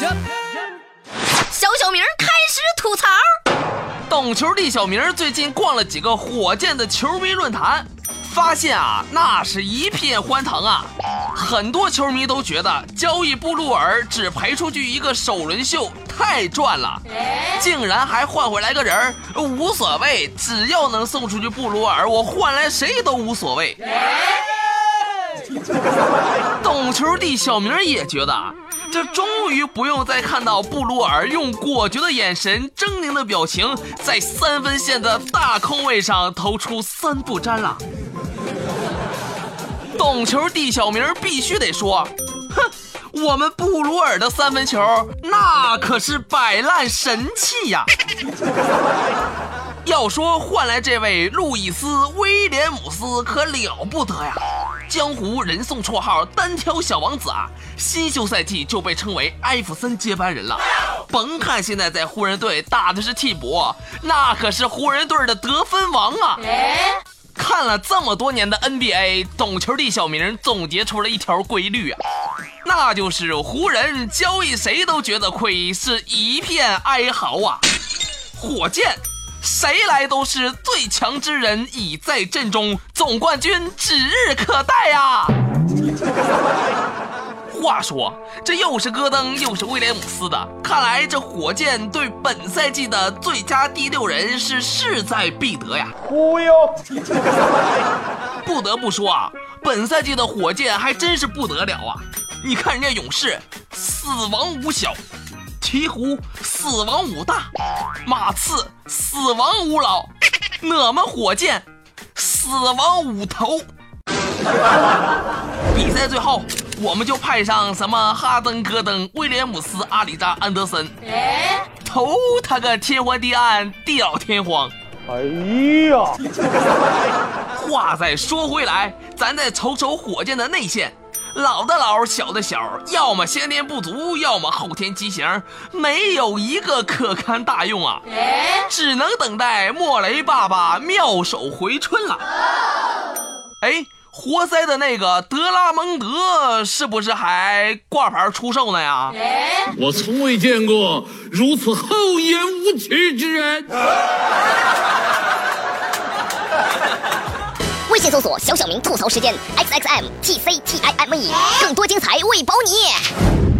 小小明开始吐槽。懂球的小明最近逛了几个火箭的球迷论坛，发现啊，那是一片欢腾啊。很多球迷都觉得交易布鲁尔只赔出去一个首轮秀太赚了，竟然还换回来个人，无所谓，只要能送出去布鲁尔，我换来谁都无所谓。哎。懂球帝小明也觉得。这终于不用再看到布鲁尔用果决的眼神、狰狞的表情，在三分线的大空位上投出三不沾了。懂球帝小明必须得说，哼，我们布鲁尔的三分球那可是摆烂神器呀！要说换来这位路易斯·威廉姆斯可了不得呀！江湖人送绰号“单挑小王子”啊，新秀赛季就被称为艾弗森接班人了。甭看现在在湖人队打的是替补，那可是湖人队的得分王啊！看了这么多年的 NBA，懂球帝小明总结出了一条规律啊，那就是湖人交易谁都觉得亏，是一片哀嚎啊！火箭。谁来都是最强之人已在阵中，总冠军指日可待呀！话说，这又是戈登又是威廉姆斯的，看来这火箭对本赛季的最佳第六人是势在必得呀！忽悠！不得不说啊，本赛季的火箭还真是不得了啊！你看人家勇士，死亡五小。鹈鹕死亡五大，马刺死亡五老，我们火箭死亡五头。比赛最后，我们就派上什么哈登、戈登、威廉姆斯、阿里扎、安德森，投他个天昏地暗、地老天荒。哎呀！话再说回来，咱再瞅瞅火箭的内线。老的老，小的小，要么先天不足，要么后天畸形，没有一个可堪大用啊！只能等待莫雷爸爸妙手回春了。哎，活塞的那个德拉蒙德是不是还挂牌出售呢呀？我从未见过如此厚颜无耻之人。信搜索“小小明吐槽时间 ”，X X M T C T I M E，更多精彩为保你。